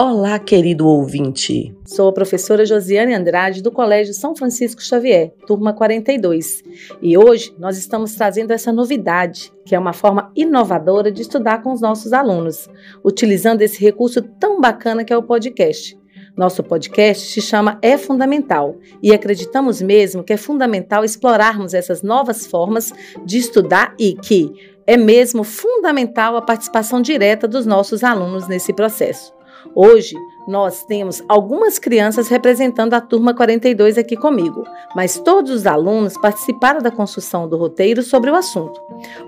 Olá, querido ouvinte. Sou a professora Josiane Andrade do Colégio São Francisco Xavier, turma 42. E hoje nós estamos trazendo essa novidade, que é uma forma inovadora de estudar com os nossos alunos, utilizando esse recurso tão bacana que é o podcast. Nosso podcast se chama É Fundamental e acreditamos mesmo que é fundamental explorarmos essas novas formas de estudar e que é mesmo fundamental a participação direta dos nossos alunos nesse processo. Hoje, nós temos algumas crianças representando a turma 42 aqui comigo, mas todos os alunos participaram da construção do roteiro sobre o assunto.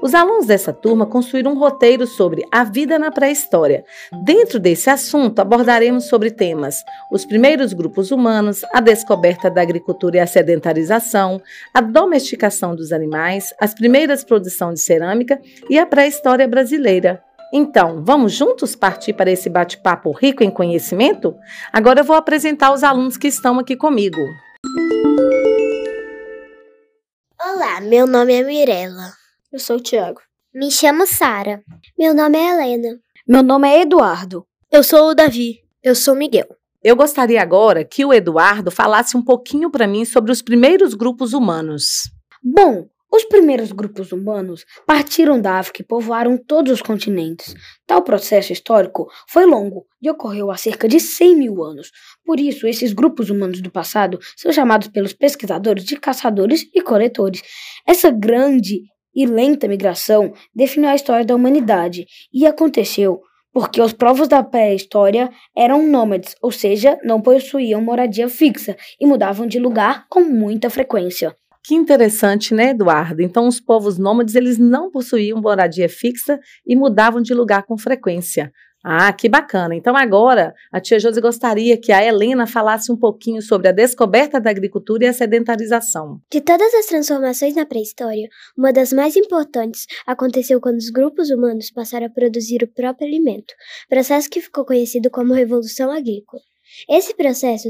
Os alunos dessa turma construíram um roteiro sobre a vida na pré-história. Dentro desse assunto, abordaremos sobre temas: os primeiros grupos humanos, a descoberta da agricultura e a sedentarização, a domesticação dos animais, as primeiras produções de cerâmica e a pré-história brasileira. Então, vamos juntos partir para esse bate-papo rico em conhecimento? Agora eu vou apresentar os alunos que estão aqui comigo. Olá, meu nome é Mirella. Eu sou o Tiago. Me chamo Sara. Meu nome é Helena. Meu nome é Eduardo. Eu sou o Davi. Eu sou Miguel. Eu gostaria agora que o Eduardo falasse um pouquinho para mim sobre os primeiros grupos humanos. Bom, os primeiros grupos humanos partiram da África e povoaram todos os continentes. Tal processo histórico foi longo e ocorreu há cerca de 100 mil anos. Por isso, esses grupos humanos do passado são chamados pelos pesquisadores de caçadores e coletores. Essa grande e lenta migração definiu a história da humanidade e aconteceu porque os povos da pré-história eram nômades, ou seja, não possuíam moradia fixa e mudavam de lugar com muita frequência. Que interessante, né, Eduardo? Então, os povos nômades, eles não possuíam moradia fixa e mudavam de lugar com frequência. Ah, que bacana. Então, agora, a tia Josi gostaria que a Helena falasse um pouquinho sobre a descoberta da agricultura e a sedentarização. De todas as transformações na pré-história, uma das mais importantes aconteceu quando os grupos humanos passaram a produzir o próprio alimento, processo que ficou conhecido como Revolução Agrícola. Esse processo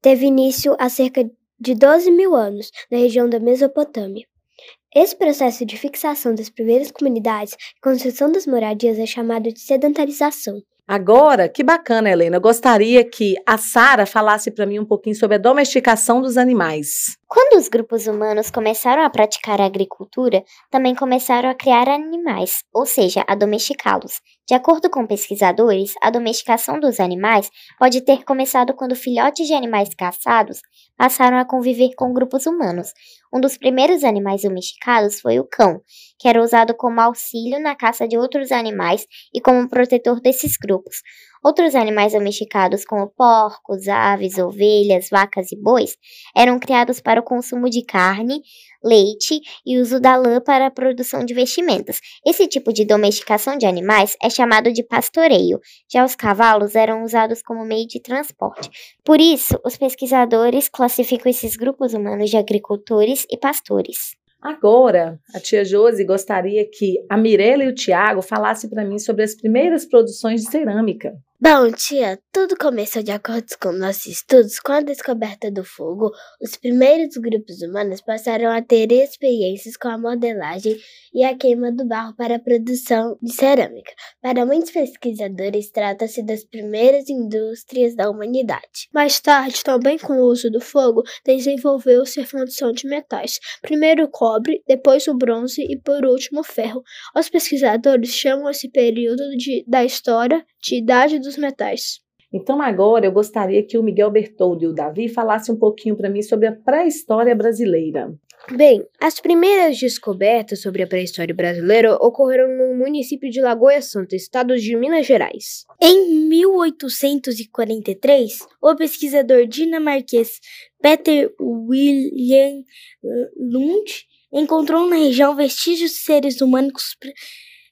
teve início há cerca de 12 mil anos na região da Mesopotâmia. Esse processo de fixação das primeiras comunidades e construção das moradias é chamado de sedentarização. Agora, que bacana, Helena. Eu gostaria que a Sara falasse para mim um pouquinho sobre a domesticação dos animais. Quando os grupos humanos começaram a praticar a agricultura, também começaram a criar animais, ou seja, a domesticá-los. De acordo com pesquisadores, a domesticação dos animais pode ter começado quando filhotes de animais caçados passaram a conviver com grupos humanos. Um dos primeiros animais domesticados foi o cão, que era usado como auxílio na caça de outros animais e como protetor desses grupos. Outros animais domesticados, como porcos, aves, ovelhas, vacas e bois, eram criados para o consumo de carne, leite e uso da lã para a produção de vestimentas. Esse tipo de domesticação de animais é chamado de pastoreio. Já os cavalos eram usados como meio de transporte. Por isso, os pesquisadores classificam esses grupos humanos de agricultores e pastores. Agora, a tia Josi gostaria que a Mirella e o Tiago falassem para mim sobre as primeiras produções de cerâmica. Bom, tia, tudo começou de acordo com nossos estudos. Com a descoberta do fogo, os primeiros grupos humanos passaram a ter experiências com a modelagem e a queima do barro para a produção de cerâmica. Para muitos pesquisadores, trata-se das primeiras indústrias da humanidade. Mais tarde, também com o uso do fogo, desenvolveu-se a fundição de metais. Primeiro o cobre, depois o bronze e, por último, o ferro. Os pesquisadores chamam esse período de, da história de Idade dos Metais. Então agora eu gostaria que o Miguel Bertoldo e o Davi falassem um pouquinho para mim sobre a pré-história brasileira. Bem, as primeiras descobertas sobre a pré-história brasileira ocorreram no município de Lagoa Santa, estado de Minas Gerais. Em 1843, o pesquisador dinamarquês Peter William Lund encontrou na região vestígios de seres humanos,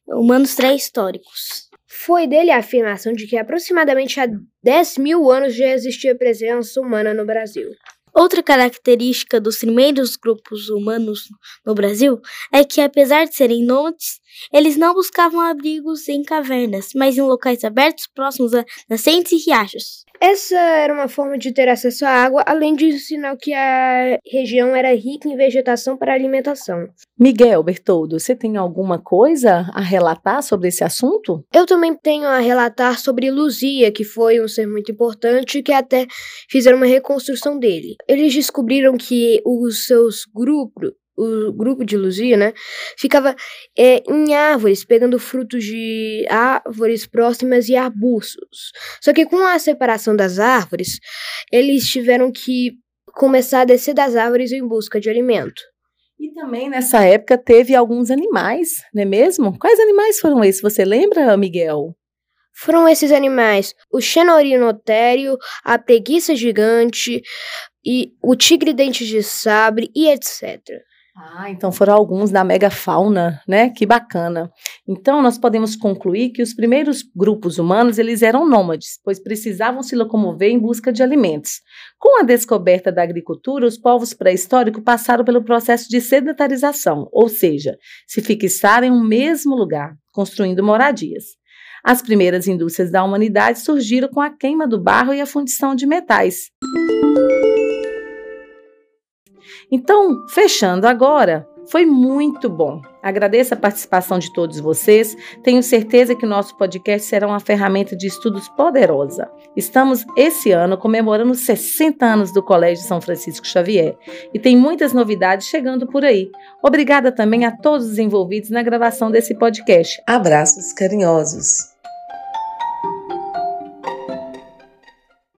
humanos pré-históricos. Foi dele a afirmação de que aproximadamente há 10 mil anos já existia presença humana no Brasil. Outra característica dos primeiros grupos humanos no Brasil é que, apesar de serem nômades, Eles não buscavam abrigos em cavernas, mas em locais abertos próximos a nascentes e riachos. Essa era uma forma de ter acesso à água, além de sinal que a região era rica em vegetação para alimentação. Miguel Bertoldo, você tem alguma coisa a relatar sobre esse assunto? Eu também tenho a relatar sobre Luzia, que foi um ser muito importante que até fizeram uma reconstrução dele. Eles descobriram que os seus grupos o grupo de Luzia, né, ficava é, em árvores, pegando frutos de árvores próximas e arbustos. Só que com a separação das árvores, eles tiveram que começar a descer das árvores em busca de alimento. E também nessa época teve alguns animais, não é mesmo? Quais animais foram esses? Você lembra, Miguel? Foram esses animais: o xenorinotério, a preguiça gigante e o tigre dente de sabre e etc. Ah, então foram alguns da megafauna, né? Que bacana. Então nós podemos concluir que os primeiros grupos humanos eles eram nômades, pois precisavam se locomover em busca de alimentos. Com a descoberta da agricultura, os povos pré-históricos passaram pelo processo de sedentarização, ou seja, se fixaram em um mesmo lugar, construindo moradias. As primeiras indústrias da humanidade surgiram com a queima do barro e a fundição de metais. Então, fechando agora, foi muito bom. Agradeço a participação de todos vocês. Tenho certeza que o nosso podcast será uma ferramenta de estudos poderosa. Estamos esse ano comemorando 60 anos do Colégio São Francisco Xavier e tem muitas novidades chegando por aí. Obrigada também a todos os envolvidos na gravação desse podcast. Abraços carinhosos.